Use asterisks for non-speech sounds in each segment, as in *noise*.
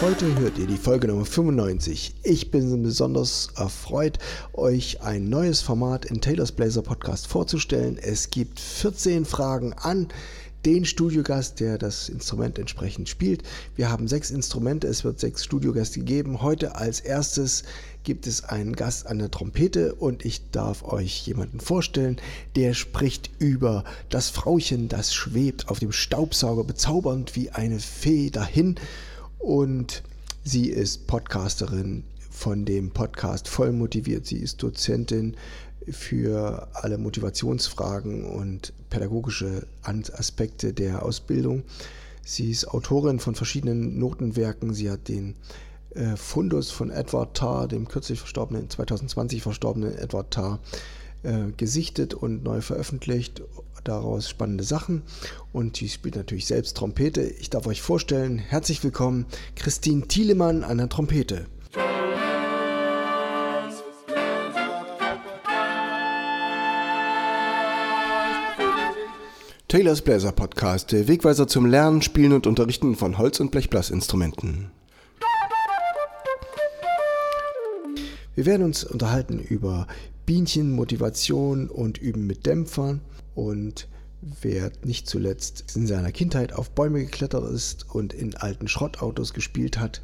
Heute hört ihr die Folge Nummer 95. Ich bin besonders erfreut, euch ein neues Format in Taylor's Blazer Podcast vorzustellen. Es gibt 14 Fragen an den Studiogast, der das Instrument entsprechend spielt. Wir haben sechs Instrumente, es wird sechs Studiogäste geben. Heute als erstes gibt es einen Gast an der Trompete und ich darf euch jemanden vorstellen, der spricht über das Frauchen, das schwebt auf dem Staubsauger bezaubernd wie eine Fee dahin und sie ist Podcasterin von dem Podcast Voll motiviert. Sie ist Dozentin für alle Motivationsfragen und pädagogische Aspekte der Ausbildung. Sie ist Autorin von verschiedenen Notenwerken. Sie hat den äh, Fundus von Edward Tarr, dem kürzlich verstorbenen, 2020 verstorbenen Edward Tarr, äh, gesichtet und neu veröffentlicht. Daraus spannende Sachen. Und sie spielt natürlich selbst Trompete. Ich darf euch vorstellen, herzlich willkommen, Christine Thielemann an der Trompete. Taylors Bläser Podcast, der Wegweiser zum Lernen, Spielen und Unterrichten von Holz- und Blechblasinstrumenten. Wir werden uns unterhalten über Bienchen, Motivation und Üben mit Dämpfern und wer nicht zuletzt in seiner Kindheit auf Bäume geklettert ist und in alten Schrottautos gespielt hat,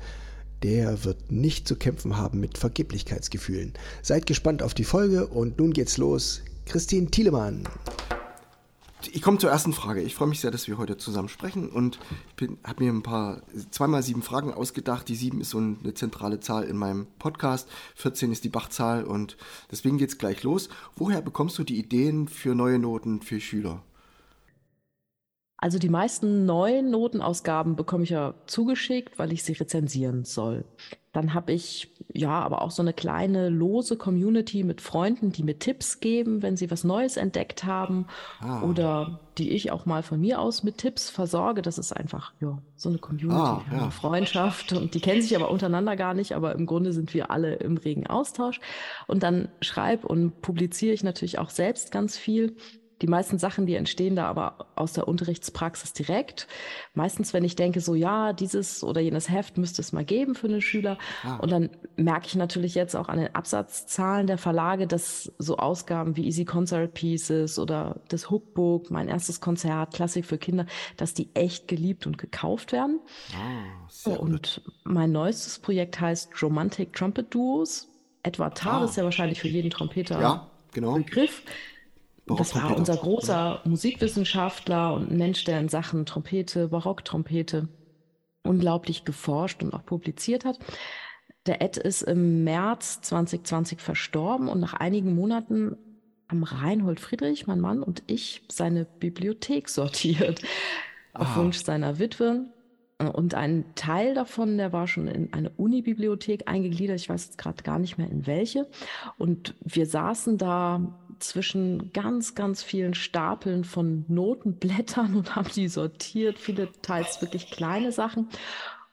der wird nicht zu kämpfen haben mit Vergeblichkeitsgefühlen. Seid gespannt auf die Folge und nun geht's los. Christine Thielemann ich komme zur ersten Frage. Ich freue mich sehr, dass wir heute zusammen sprechen und ich habe mir ein paar, zweimal sieben Fragen ausgedacht. Die sieben ist so eine zentrale Zahl in meinem Podcast. 14 ist die Bachzahl und deswegen geht es gleich los. Woher bekommst du die Ideen für neue Noten für Schüler? Also die meisten neuen Notenausgaben bekomme ich ja zugeschickt, weil ich sie rezensieren soll. Dann habe ich ja aber auch so eine kleine lose Community mit Freunden, die mir Tipps geben, wenn sie was Neues entdeckt haben ah. oder die ich auch mal von mir aus mit Tipps versorge. Das ist einfach ja, so eine Community, ah, ja. eine Freundschaft und die kennen sich aber untereinander gar nicht, aber im Grunde sind wir alle im regen Austausch. Und dann schreibe und publiziere ich natürlich auch selbst ganz viel die meisten Sachen, die entstehen da aber aus der Unterrichtspraxis direkt. Meistens, wenn ich denke, so ja, dieses oder jenes Heft müsste es mal geben für einen Schüler. Ah. Und dann merke ich natürlich jetzt auch an den Absatzzahlen der Verlage, dass so Ausgaben wie Easy Concert Pieces oder das Hookbook, mein erstes Konzert, Klassik für Kinder, dass die echt geliebt und gekauft werden. Ah, und mein neuestes Projekt heißt Romantic Trumpet Duos. Edward Tarr ah. ist ja wahrscheinlich für jeden Trompeter ja, genau. Begriff. Das war unser großer Musikwissenschaftler und ein Mensch, der in Sachen Trompete, Barocktrompete unglaublich geforscht und auch publiziert hat. Der Ed ist im März 2020 verstorben und nach einigen Monaten haben Reinhold Friedrich, mein Mann und ich seine Bibliothek sortiert. Auf ah. Wunsch seiner Witwe. Und ein Teil davon, der war schon in eine Unibibliothek eingegliedert. Ich weiß jetzt gerade gar nicht mehr in welche. Und wir saßen da zwischen ganz, ganz vielen Stapeln von Notenblättern und haben die sortiert, viele teils wirklich kleine Sachen.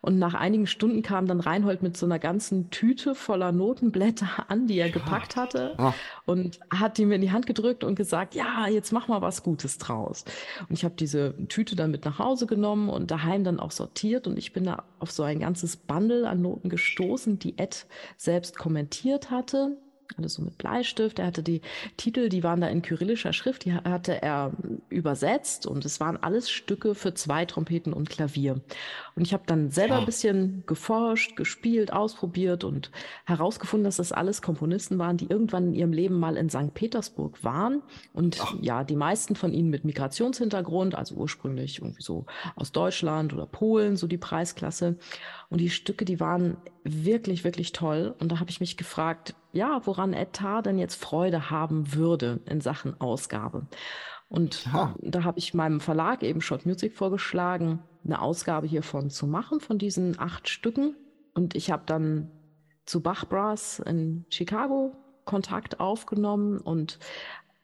Und nach einigen Stunden kam dann Reinhold mit so einer ganzen Tüte voller Notenblätter an, die er gepackt hatte ah. und hat die mir in die Hand gedrückt und gesagt, ja, jetzt mach mal was Gutes draus. Und ich habe diese Tüte dann mit nach Hause genommen und daheim dann auch sortiert und ich bin da auf so ein ganzes Bundle an Noten gestoßen, die Ed selbst kommentiert hatte alles so mit Bleistift. Er hatte die Titel, die waren da in kyrillischer Schrift, die hatte er übersetzt und es waren alles Stücke für zwei Trompeten und Klavier. Und ich habe dann selber ja. ein bisschen geforscht, gespielt, ausprobiert und herausgefunden, dass das alles Komponisten waren, die irgendwann in ihrem Leben mal in St. Petersburg waren. Und Ach. ja, die meisten von ihnen mit Migrationshintergrund, also ursprünglich irgendwie so aus Deutschland oder Polen, so die Preisklasse. Und die Stücke, die waren wirklich, wirklich toll. Und da habe ich mich gefragt, ja, woran Etat denn jetzt Freude haben würde in Sachen Ausgabe. Und Aha. da habe ich meinem Verlag eben Shot Music vorgeschlagen, eine Ausgabe hiervon zu machen, von diesen acht Stücken. Und ich habe dann zu Bach Brass in Chicago Kontakt aufgenommen und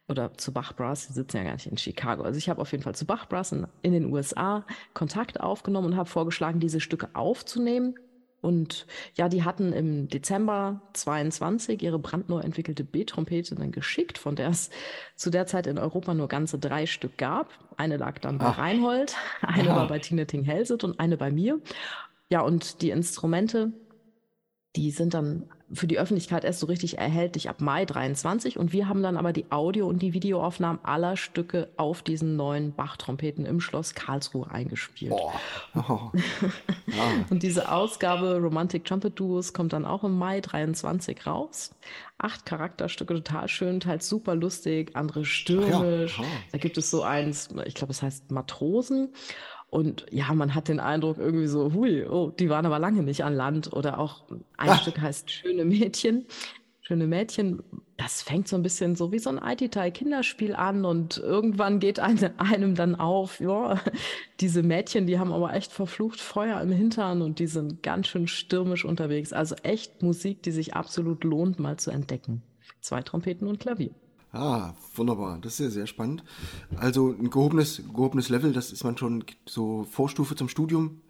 oder zu Bach Brass, die sitzen ja gar nicht in Chicago. Also ich habe auf jeden Fall zu Bach Brass in, in den USA Kontakt aufgenommen und habe vorgeschlagen, diese Stücke aufzunehmen. Und ja, die hatten im Dezember 22 ihre brandneu entwickelte B-Trompete dann geschickt, von der es zu der Zeit in Europa nur ganze drei Stück gab. Eine lag dann bei Ach. Reinhold, eine Aha. war bei Tina Ting-Helset und eine bei mir. Ja, und die Instrumente, die sind dann für die Öffentlichkeit erst so richtig erhältlich ab Mai 23 und wir haben dann aber die Audio- und die Videoaufnahmen aller Stücke auf diesen neuen Bach-Trompeten im Schloss Karlsruhe eingespielt. *laughs* Oh. Oh. Und diese Ausgabe Romantic Trumpet Duos kommt dann auch im Mai 23 raus. Acht Charakterstücke, total schön, teils super lustig, andere stürmisch. Ja. Oh. Da gibt es so eins, ich glaube, es heißt Matrosen. Und ja, man hat den Eindruck irgendwie so, hui, oh, die waren aber lange nicht an Land. Oder auch ein Ach. Stück heißt Schöne Mädchen. Schöne Mädchen, das fängt so ein bisschen so wie so ein IT-Teil-Kinderspiel an und irgendwann geht eine, einem dann auf, ja, diese Mädchen, die haben aber echt verflucht Feuer im Hintern und die sind ganz schön stürmisch unterwegs. Also echt Musik, die sich absolut lohnt, mal zu entdecken. Zwei Trompeten und Klavier. Ah, wunderbar. Das ist sehr, sehr spannend. Also ein gehobenes, gehobenes Level, das ist man schon so Vorstufe zum Studium.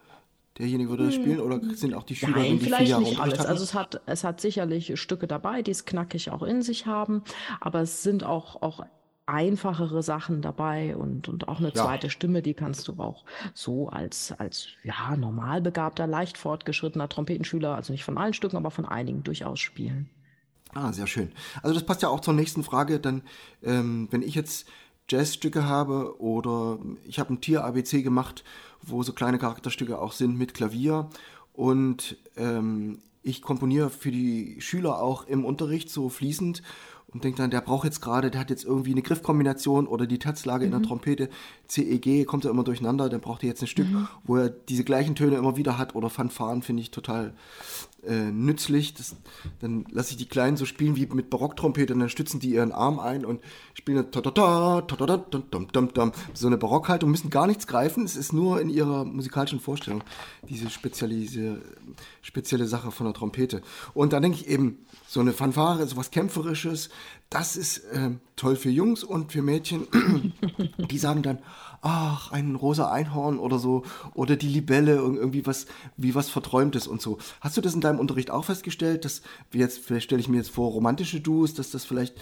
Derjenige würde das hm. spielen oder sind auch die Schüler, Nein, die vielleicht vier Jahre nicht alles. Also es hat, es hat sicherlich Stücke dabei, die es knackig auch in sich haben, aber es sind auch, auch einfachere Sachen dabei und, und auch eine ja. zweite Stimme, die kannst du auch so als, als ja, normal begabter, leicht fortgeschrittener Trompetenschüler, also nicht von allen Stücken, aber von einigen durchaus spielen. Ah, sehr schön. Also das passt ja auch zur nächsten Frage. Dann, ähm, wenn ich jetzt Jazzstücke habe oder ich habe ein Tier-ABC gemacht, wo so kleine Charakterstücke auch sind mit Klavier und ähm, ich komponiere für die Schüler auch im Unterricht so fließend und denkt dann, der braucht jetzt gerade, der hat jetzt irgendwie eine Griffkombination oder die Tatzlage mhm. in der mhm. Trompete, CEG, kommt er immer durcheinander, dann braucht er jetzt ein Stück, mhm. wo er diese gleichen Töne immer wieder hat oder Fanfaren, finde ich total äh, nützlich. Das, dann lasse ich die Kleinen so spielen wie mit Barocktrompete und dann stützen die ihren Arm ein und spielen so eine Barockhaltung, müssen gar nichts greifen, es ist nur in ihrer musikalischen Vorstellung diese spezielle, spezielle Sache von der Trompete. Und dann denke ich eben, so eine Fanfare, so was Kämpferisches, das ist äh, toll für Jungs und für Mädchen. *laughs* die sagen dann, ach, ein rosa Einhorn oder so, oder die Libelle irgendwie was, wie was Verträumtes und so. Hast du das in deinem Unterricht auch festgestellt, dass, wie jetzt, vielleicht stelle ich mir jetzt vor, romantische Duos, dass das vielleicht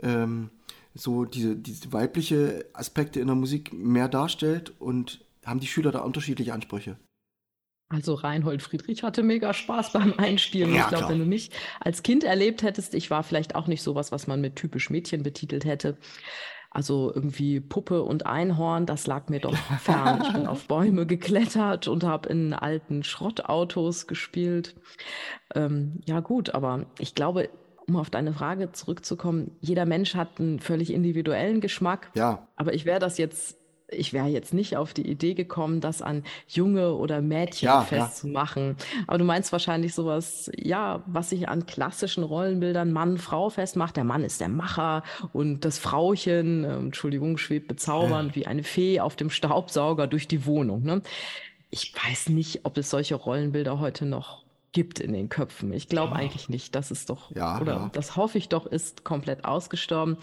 ähm, so diese, diese weibliche Aspekte in der Musik mehr darstellt und haben die Schüler da unterschiedliche Ansprüche? Also Reinhold Friedrich hatte mega Spaß beim Einspielen. Ja, ich glaube, wenn du mich als Kind erlebt hättest, ich war vielleicht auch nicht sowas, was man mit typisch Mädchen betitelt hätte. Also irgendwie Puppe und Einhorn, das lag mir doch *laughs* fern. Ich bin auf Bäume geklettert und habe in alten Schrottautos gespielt. Ähm, ja gut, aber ich glaube, um auf deine Frage zurückzukommen, jeder Mensch hat einen völlig individuellen Geschmack. Ja. Aber ich wäre das jetzt ich wäre jetzt nicht auf die Idee gekommen, das an Junge oder Mädchen ja, festzumachen. Ja. Aber du meinst wahrscheinlich sowas, ja, was sich an klassischen Rollenbildern Mann-Frau festmacht. Der Mann ist der Macher und das Frauchen, äh, Entschuldigung, schwebt bezaubernd ja. wie eine Fee auf dem Staubsauger durch die Wohnung. Ne? Ich weiß nicht, ob es solche Rollenbilder heute noch gibt in den Köpfen. Ich glaube ja. eigentlich nicht. Das ist doch, ja, oder ja. das hoffe ich doch, ist komplett ausgestorben.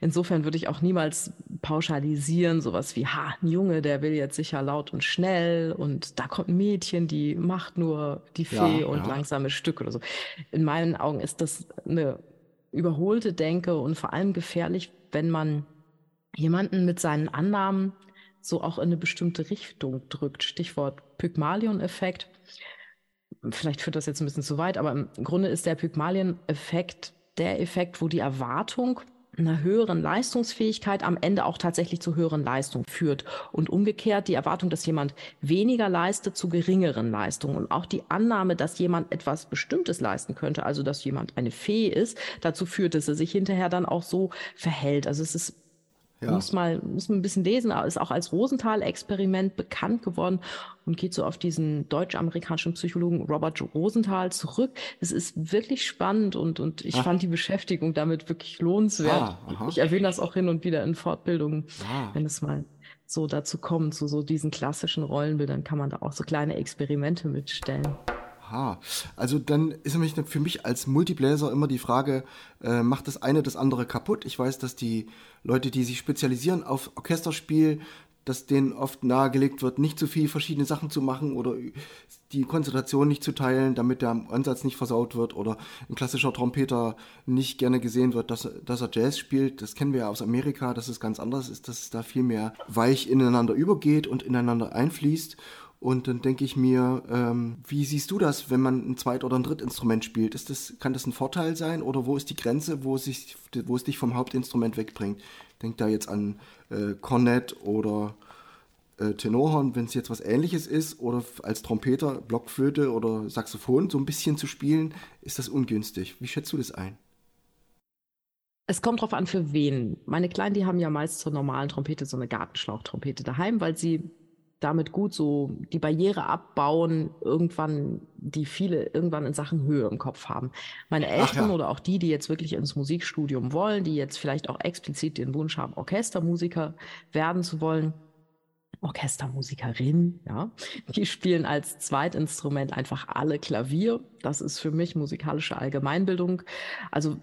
Insofern würde ich auch niemals pauschalisieren, sowas wie, ha, ein Junge, der will jetzt sicher laut und schnell und da kommt ein Mädchen, die macht nur die Fee und langsame Stücke oder so. In meinen Augen ist das eine überholte Denke und vor allem gefährlich, wenn man jemanden mit seinen Annahmen so auch in eine bestimmte Richtung drückt. Stichwort Pygmalion-Effekt vielleicht führt das jetzt ein bisschen zu weit, aber im Grunde ist der Pygmalien-Effekt der Effekt, wo die Erwartung einer höheren Leistungsfähigkeit am Ende auch tatsächlich zu höheren Leistungen führt. Und umgekehrt die Erwartung, dass jemand weniger leistet, zu geringeren Leistungen. Und auch die Annahme, dass jemand etwas Bestimmtes leisten könnte, also dass jemand eine Fee ist, dazu führt, dass er sich hinterher dann auch so verhält. Also es ist ja. Muss mal, muss man ein bisschen lesen, ist auch als Rosenthal-Experiment bekannt geworden und geht so auf diesen deutsch-amerikanischen Psychologen Robert Rosenthal zurück. Es ist wirklich spannend und, und ich ah. fand die Beschäftigung damit wirklich lohnenswert. Ah, ich erwähne das auch hin und wieder in Fortbildungen, ah. wenn es mal so dazu kommt, zu so diesen klassischen Rollenbildern kann man da auch so kleine Experimente mitstellen. Aha, also dann ist nämlich für mich als Multibläser immer die Frage, äh, macht das eine das andere kaputt? Ich weiß, dass die Leute, die sich spezialisieren auf Orchesterspiel, dass denen oft nahegelegt wird, nicht zu viel verschiedene Sachen zu machen oder die Konzentration nicht zu teilen, damit der Ansatz nicht versaut wird oder ein klassischer Trompeter nicht gerne gesehen wird, dass, dass er Jazz spielt. Das kennen wir ja aus Amerika, dass es ganz anders ist, dass es da viel mehr weich ineinander übergeht und ineinander einfließt Und dann denke ich mir, ähm, wie siehst du das, wenn man ein Zweit- oder ein Drittinstrument spielt? Ist das, kann das ein Vorteil sein oder wo ist die Grenze, wo, sich, wo es dich vom Hauptinstrument wegbringt? Denk da jetzt an äh, Cornet oder äh, Tenorhorn, wenn es jetzt was ähnliches ist, oder als Trompeter, Blockflöte oder Saxophon so ein bisschen zu spielen, ist das ungünstig. Wie schätzt du das ein? Es kommt drauf an, für wen. Meine Kleinen, die haben ja meist zur normalen Trompete so eine Gartenschlauchtrompete daheim, weil sie damit gut so die Barriere abbauen, irgendwann, die viele irgendwann in Sachen Höhe im Kopf haben. Meine Eltern ja. oder auch die, die jetzt wirklich ins Musikstudium wollen, die jetzt vielleicht auch explizit den Wunsch haben, Orchestermusiker werden zu wollen, Orchestermusikerin, ja, *laughs* die spielen als Zweitinstrument einfach alle Klavier. Das ist für mich musikalische Allgemeinbildung. Also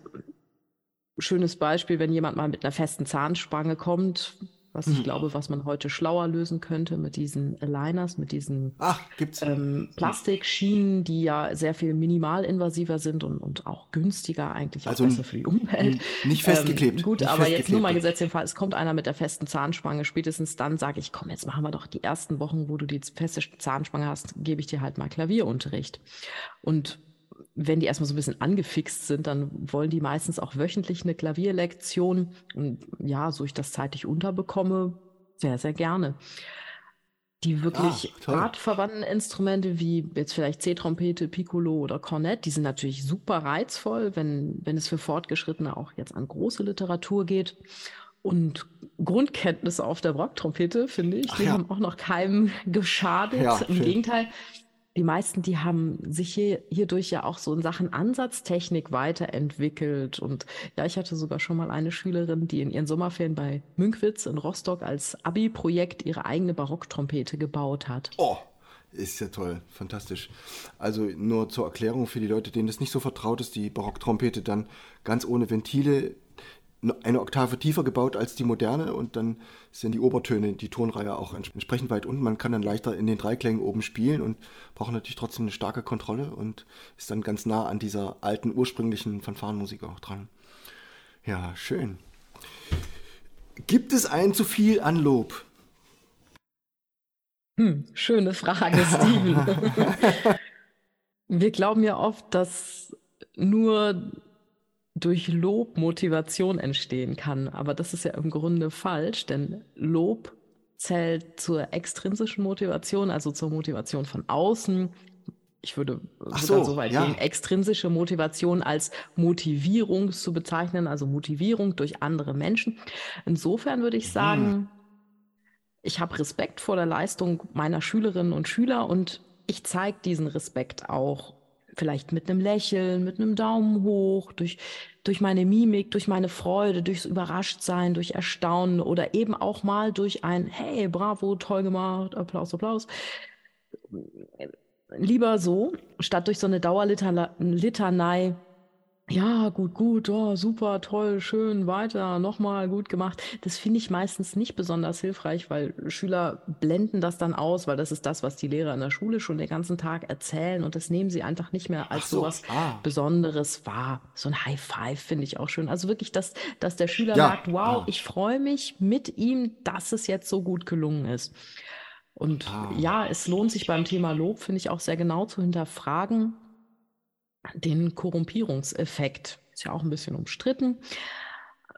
schönes Beispiel, wenn jemand mal mit einer festen Zahnspange kommt, was ich mhm. glaube, was man heute schlauer lösen könnte mit diesen Aligners, mit diesen Ach, ähm, Plastikschienen, die ja sehr viel minimalinvasiver sind und, und auch günstiger eigentlich also auch besser für die Umwelt. Nicht festgeklebt. Ähm, gut, nicht aber festgeklebt. jetzt nur mal gesetzt den Fall, es kommt einer mit der festen Zahnspange, spätestens dann sage ich, komm, jetzt machen wir doch die ersten Wochen, wo du die feste Zahnspange hast, gebe ich dir halt mal Klavierunterricht. Und wenn die erstmal so ein bisschen angefixt sind, dann wollen die meistens auch wöchentlich eine Klavierlektion. Und ja, so ich das zeitlich unterbekomme, sehr, sehr gerne. Die wirklich ah, artverwandten Instrumente wie jetzt vielleicht C-Trompete, Piccolo oder Kornett, die sind natürlich super reizvoll, wenn, wenn es für Fortgeschrittene auch jetzt an große Literatur geht. Und Grundkenntnisse auf der Barocktrompete, finde ich, Ach, die ja. haben auch noch keinem geschadet. Ja, Im Gegenteil, die meisten, die haben sich hier, hierdurch ja auch so in Sachen Ansatztechnik weiterentwickelt. Und ja, ich hatte sogar schon mal eine Schülerin, die in ihren Sommerferien bei Münkwitz in Rostock als Abi-Projekt ihre eigene Barocktrompete gebaut hat. Oh, ist ja toll, fantastisch. Also nur zur Erklärung für die Leute, denen das nicht so vertraut ist, die Barocktrompete dann ganz ohne Ventile eine Oktave tiefer gebaut als die moderne und dann sind die Obertöne, die Tonreihe auch entsprechend weit unten. Man kann dann leichter in den Dreiklängen oben spielen und braucht natürlich trotzdem eine starke Kontrolle und ist dann ganz nah an dieser alten ursprünglichen Fanfarenmusik auch dran. Ja, schön. Gibt es ein zu viel an Lob? Hm, schöne Frage, *laughs* Steven. Wir glauben ja oft, dass nur durch Lob Motivation entstehen kann. Aber das ist ja im Grunde falsch, denn Lob zählt zur extrinsischen Motivation, also zur Motivation von außen. Ich würde Ach sogar so, so weit ja. gehen, extrinsische Motivation als Motivierung zu bezeichnen, also Motivierung durch andere Menschen. Insofern würde ich mhm. sagen, hm. ich habe Respekt vor der Leistung meiner Schülerinnen und Schüler und ich zeige diesen Respekt auch vielleicht mit einem Lächeln, mit einem Daumen hoch, durch, durch meine Mimik, durch meine Freude, durchs Überraschtsein, durch Erstaunen oder eben auch mal durch ein Hey, bravo, toll gemacht, Applaus, Applaus. Lieber so, statt durch so eine Dauerlitanei ja, gut, gut, oh, super, toll, schön, weiter, nochmal, gut gemacht. Das finde ich meistens nicht besonders hilfreich, weil Schüler blenden das dann aus, weil das ist das, was die Lehrer in der Schule schon den ganzen Tag erzählen und das nehmen sie einfach nicht mehr als so, sowas ah. Besonderes wahr. So ein High Five finde ich auch schön. Also wirklich, dass, dass der Schüler ja. sagt, wow, ah. ich freue mich mit ihm, dass es jetzt so gut gelungen ist. Und ah. ja, es lohnt sich beim Thema Lob, finde ich auch sehr genau zu hinterfragen, den Korrumpierungseffekt. Ist ja auch ein bisschen umstritten.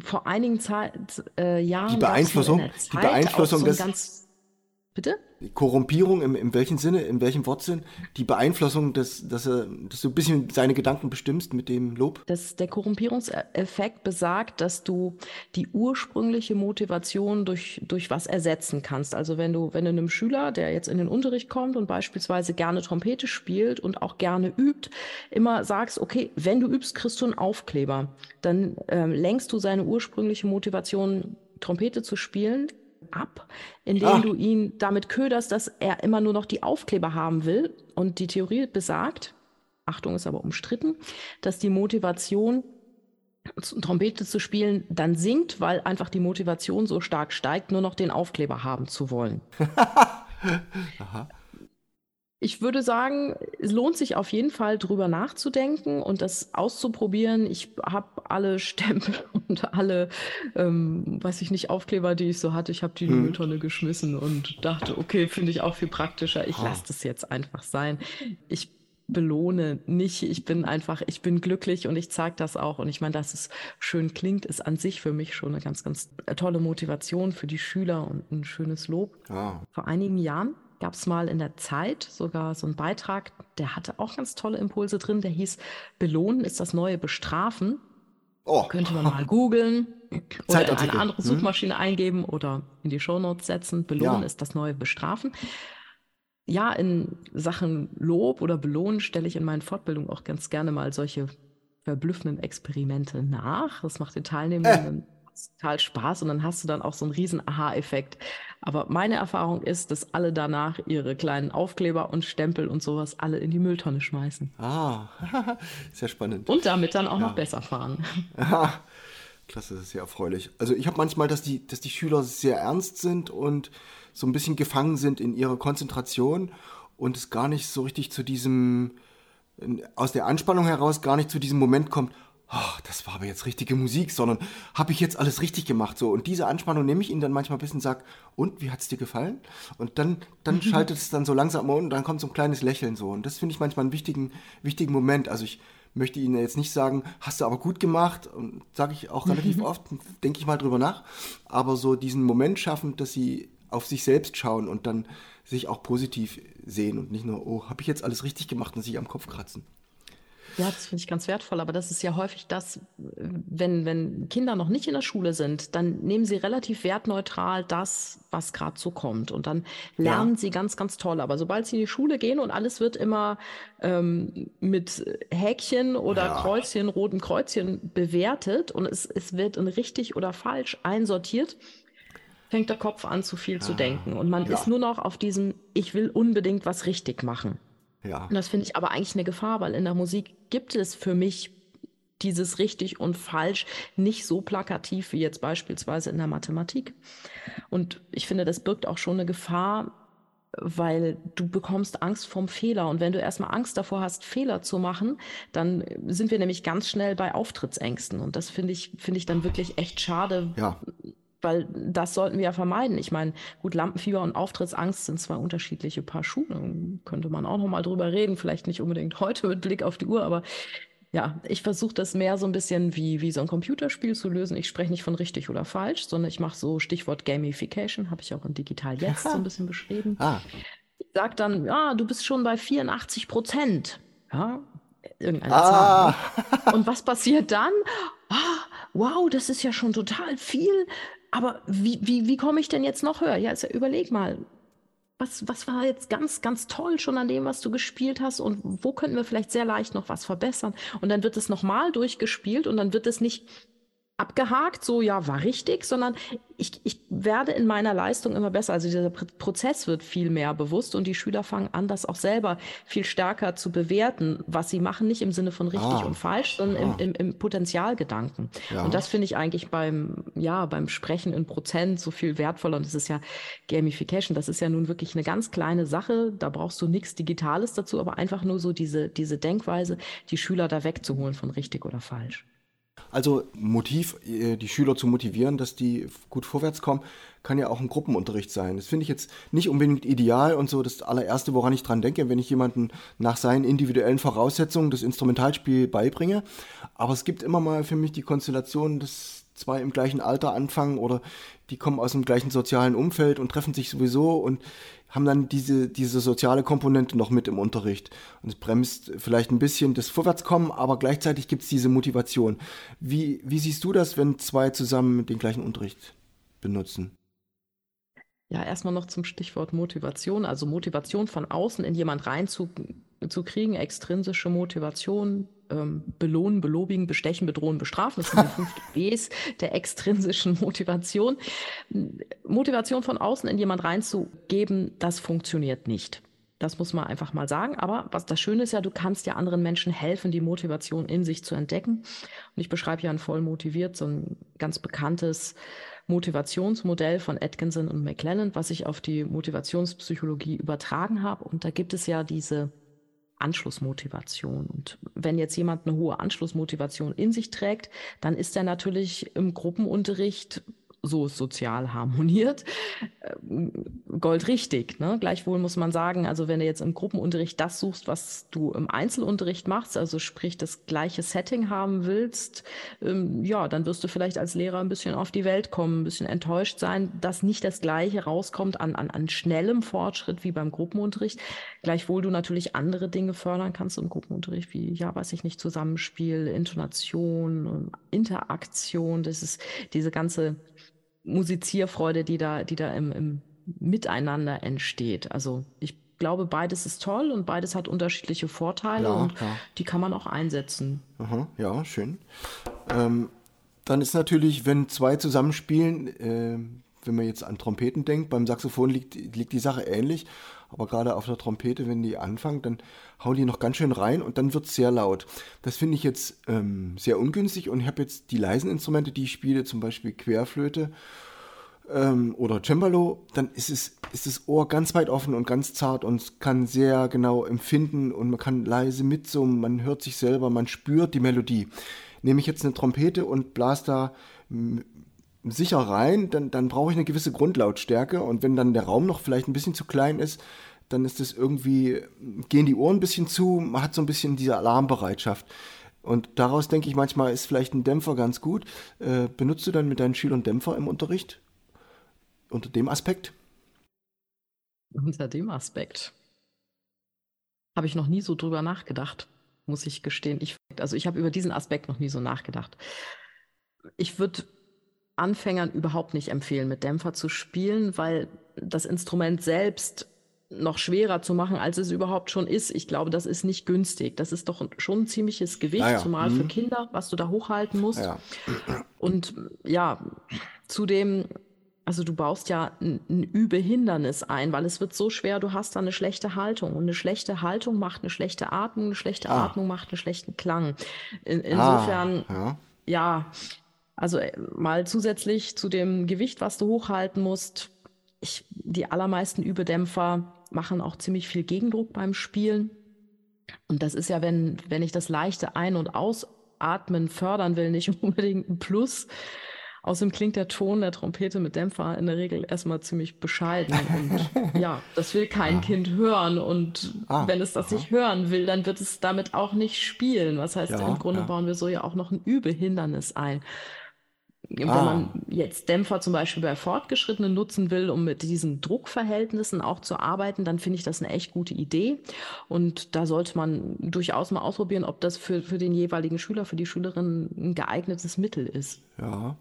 Vor einigen Zeit, äh, Jahren. Die Beeinflussung, die Beeinflussung so des. Bitte? Korrumpierung im, in welchem Sinne, in welchem Wortsinn? Die Beeinflussung, des, dass, er, dass du ein bisschen seine Gedanken bestimmst mit dem Lob? Das, der Korrumpierungseffekt besagt, dass du die ursprüngliche Motivation durch, durch was ersetzen kannst. Also wenn du, wenn du einem Schüler, der jetzt in den Unterricht kommt und beispielsweise gerne Trompete spielt und auch gerne übt, immer sagst, okay, wenn du übst, kriegst du einen Aufkleber. Dann ähm, lenkst du seine ursprüngliche Motivation Trompete zu spielen ab, indem ah. du ihn damit köderst, dass er immer nur noch die Aufkleber haben will. Und die Theorie besagt, Achtung ist aber umstritten, dass die Motivation Trompete zu spielen dann sinkt, weil einfach die Motivation so stark steigt, nur noch den Aufkleber haben zu wollen. *laughs* *laughs* ich würde sagen, es lohnt sich auf jeden Fall drüber nachzudenken und das auszuprobieren. Ich habe alle Stempel *laughs* und alle, ähm, weiß ich nicht, Aufkleber, die ich so hatte. Ich habe die in die hm. Mülltonne geschmissen und dachte, okay, finde ich auch viel praktischer. Ich lasse das jetzt einfach sein. Ich belohne nicht. Ich bin einfach, ich bin glücklich und ich zeige das auch. Und ich meine, dass es schön klingt, ist an sich für mich schon eine ganz, ganz tolle Motivation für die Schüler und ein schönes Lob. Ah. Vor einigen Jahren gab es mal in der Zeit sogar so einen Beitrag, der hatte auch ganz tolle Impulse drin, der hieß Belohnen ist das neue Bestrafen. Oh. Könnte man mal googeln oder in eine andere hm? Suchmaschine hm. eingeben oder in die Shownotes setzen. Belohnen ja. ist das neue Bestrafen ja, in Sachen Lob oder Belohnen stelle ich in meinen Fortbildungen auch ganz gerne mal solche verblüffenden Experimente nach. Das macht den Teilnehmenden äh. total Spaß und dann hast du dann auch so einen riesen Aha-Effekt. Aber meine Erfahrung ist, dass alle danach ihre kleinen Aufkleber und Stempel und sowas alle in die Mülltonne schmeißen. Ah, *laughs* sehr spannend. Und damit dann auch ja. noch besser fahren. Aha. Klasse, das ist sehr erfreulich. Also ich habe manchmal, dass die, dass die Schüler sehr ernst sind und so ein bisschen gefangen sind in ihrer Konzentration und es gar nicht so richtig zu diesem, aus der Anspannung heraus gar nicht zu diesem Moment kommt, oh, das war aber jetzt richtige Musik, sondern habe ich jetzt alles richtig gemacht so und diese Anspannung nehme ich ihnen dann manchmal ein bisschen und sage, und wie hat es dir gefallen? Und dann dann mhm. *laughs* schaltet es dann so langsam um und dann kommt so ein kleines Lächeln so und das finde ich manchmal einen wichtigen wichtigen Moment. Also ich möchte Ihnen jetzt nicht sagen, hast du aber gut gemacht, und sage ich auch relativ mhm. *laughs* oft, denke ich mal drüber nach, aber so diesen Moment schaffen, dass Sie auf sich selbst schauen und dann sich auch positiv sehen und nicht nur, oh, habe ich jetzt alles richtig gemacht und sich am Kopf kratzen. Ja, das finde ich ganz wertvoll, aber das ist ja häufig das, wenn, wenn Kinder noch nicht in der Schule sind, dann nehmen sie relativ wertneutral das, was gerade so kommt. Und dann lernen ja. sie ganz, ganz toll. Aber sobald sie in die Schule gehen und alles wird immer ähm, mit Häkchen oder ja. Kreuzchen, roten Kreuzchen bewertet und es, es wird in richtig oder falsch einsortiert, fängt der Kopf an, zu viel ah, zu denken. Und man ja. ist nur noch auf diesem, ich will unbedingt was richtig machen. Ja. Und das finde ich aber eigentlich eine Gefahr, weil in der Musik gibt es für mich dieses richtig und falsch nicht so plakativ wie jetzt beispielsweise in der Mathematik. Und ich finde, das birgt auch schon eine Gefahr, weil du bekommst Angst vom Fehler. Und wenn du erstmal Angst davor hast, Fehler zu machen, dann sind wir nämlich ganz schnell bei Auftrittsängsten. Und das finde ich, finde ich dann wirklich echt schade, ja weil das sollten wir ja vermeiden. Ich meine, gut, Lampenfieber und Auftrittsangst sind zwei unterschiedliche Paar Schuhe. Könnte man auch noch mal drüber reden. Vielleicht nicht unbedingt heute mit Blick auf die Uhr, aber ja, ich versuche das mehr so ein bisschen wie, wie so ein Computerspiel zu lösen. Ich spreche nicht von richtig oder falsch, sondern ich mache so Stichwort Gamification, habe ich auch in Digital Jetzt so ein bisschen beschrieben. Ah. Ich sage dann, ja, du bist schon bei 84 Prozent. Ja, irgendeine ah. Zahl. Und was passiert dann? Ah, wow, das ist ja schon total viel aber wie, wie, wie komme ich denn jetzt noch höher? Ja, also überleg mal, was, was war jetzt ganz, ganz toll schon an dem, was du gespielt hast und wo könnten wir vielleicht sehr leicht noch was verbessern? Und dann wird es nochmal durchgespielt und dann wird es nicht abgehakt, so ja, war richtig, sondern ich, ich werde in meiner Leistung immer besser. Also dieser Prozess wird viel mehr bewusst und die Schüler fangen an, das auch selber viel stärker zu bewerten, was sie machen, nicht im Sinne von richtig ah. und falsch, sondern ah. im, im, im Potenzialgedanken. Ja. Und das finde ich eigentlich beim, ja, beim Sprechen in Prozent so viel wertvoller. Und das ist ja Gamification, das ist ja nun wirklich eine ganz kleine Sache. Da brauchst du nichts Digitales dazu, aber einfach nur so diese, diese Denkweise, die Schüler da wegzuholen von richtig oder falsch. Also Motiv, äh, die Schüler zu motivieren, dass die gut vorwärts kommen, kann ja auch ein Gruppenunterricht sein. Das finde ich jetzt nicht unbedingt ideal und so das allererste, woran ich dran denke, wenn ich jemanden nach seinen individuellen Voraussetzungen das Instrumentalspiel beibringe. Aber es gibt immer mal für mich die Konstellation, dass zwei im gleichen Alter anfangen oder die kommen aus dem gleichen sozialen Umfeld und treffen sich sowieso und haben dann diese, diese soziale Komponente noch mit im Unterricht. Und es bremst vielleicht ein bisschen das Vorwärtskommen, aber gleichzeitig gibt es diese Motivation. Wie, wie siehst du das, wenn zwei zusammen den gleichen Unterricht benutzen? Ja, erstmal noch zum Stichwort Motivation. Also Motivation von außen in jemand reinzukriegen, extrinsische Motivation, ähm, belohnen, belobigen, bestechen, bedrohen, bestrafen. Das sind die fünf *laughs* Bs der extrinsischen Motivation. Motivation von außen in jemand reinzugeben, das funktioniert nicht. Das muss man einfach mal sagen. Aber was das Schöne ist ja, du kannst ja anderen Menschen helfen, die Motivation in sich zu entdecken. Und ich beschreibe ja ein voll motiviert, so ein ganz bekanntes Motivationsmodell von Atkinson und McLennan, was ich auf die Motivationspsychologie übertragen habe. Und da gibt es ja diese Anschlussmotivation. Und wenn jetzt jemand eine hohe Anschlussmotivation in sich trägt, dann ist er natürlich im Gruppenunterricht so sozial harmoniert, ähm, goldrichtig. Ne? Gleichwohl muss man sagen, also wenn du jetzt im Gruppenunterricht das suchst, was du im Einzelunterricht machst, also sprich das gleiche Setting haben willst, ähm, ja, dann wirst du vielleicht als Lehrer ein bisschen auf die Welt kommen, ein bisschen enttäuscht sein, dass nicht das Gleiche rauskommt an, an, an schnellem Fortschritt wie beim Gruppenunterricht. Gleichwohl du natürlich andere Dinge fördern kannst im Gruppenunterricht, wie, ja, weiß ich nicht, Zusammenspiel, Intonation, Interaktion, das ist diese ganze Musizierfreude, die da, die da im, im Miteinander entsteht. Also ich glaube, beides ist toll und beides hat unterschiedliche Vorteile ja, und ja. die kann man auch einsetzen. Aha, ja, schön. Ähm, dann ist natürlich, wenn zwei zusammenspielen, äh, wenn man jetzt an Trompeten denkt, beim Saxophon liegt, liegt die Sache ähnlich. Aber gerade auf der Trompete, wenn die anfangen, dann hauen die noch ganz schön rein und dann wird es sehr laut. Das finde ich jetzt ähm, sehr ungünstig und ich habe jetzt die leisen Instrumente, die ich spiele, zum Beispiel Querflöte ähm, oder Cembalo, dann ist, es, ist das Ohr ganz weit offen und ganz zart und kann sehr genau empfinden und man kann leise mitsummen, man hört sich selber, man spürt die Melodie. Nehme ich jetzt eine Trompete und blase da sicher rein, dann, dann brauche ich eine gewisse Grundlautstärke und wenn dann der Raum noch vielleicht ein bisschen zu klein ist, dann ist es irgendwie, gehen die Ohren ein bisschen zu, man hat so ein bisschen diese Alarmbereitschaft. Und daraus denke ich manchmal, ist vielleicht ein Dämpfer ganz gut. Äh, benutzt du dann mit deinen Schülern Dämpfer im Unterricht? Unter dem Aspekt? Unter dem Aspekt. Habe ich noch nie so drüber nachgedacht, muss ich gestehen. Ich, also ich habe über diesen Aspekt noch nie so nachgedacht. Ich würde Anfängern überhaupt nicht empfehlen, mit Dämpfer zu spielen, weil das Instrument selbst noch schwerer zu machen, als es überhaupt schon ist. Ich glaube, das ist nicht günstig. Das ist doch schon ein ziemliches Gewicht, ah ja. zumal mhm. für Kinder, was du da hochhalten musst. Ja. Und ja, zudem, also du baust ja ein, ein Übehindernis ein, weil es wird so schwer, du hast da eine schlechte Haltung. Und eine schlechte Haltung macht eine schlechte Atmung, eine schlechte ah. Atmung macht einen schlechten Klang. In, insofern, ah, ja. Also äh, mal zusätzlich zu dem Gewicht, was du hochhalten musst. Ich, die allermeisten Überdämpfer machen auch ziemlich viel Gegendruck beim Spielen. Und das ist ja, wenn, wenn ich das leichte Ein- und Ausatmen fördern will, nicht *laughs* unbedingt ein Plus. Außerdem klingt der Ton der Trompete mit Dämpfer in der Regel erstmal ziemlich bescheiden. Und *laughs* ja, das will kein ja. Kind hören. Und ah, wenn es das aha. nicht hören will, dann wird es damit auch nicht spielen. Was heißt, ja, im Grunde ja. bauen wir so ja auch noch ein Übehindernis ein. Wenn ah. man jetzt Dämpfer zum Beispiel bei Fortgeschrittenen nutzen will, um mit diesen Druckverhältnissen auch zu arbeiten, dann finde ich das eine echt gute Idee. Und da sollte man durchaus mal ausprobieren, ob das für, für den jeweiligen Schüler, für die Schülerin ein geeignetes Mittel ist. Ja.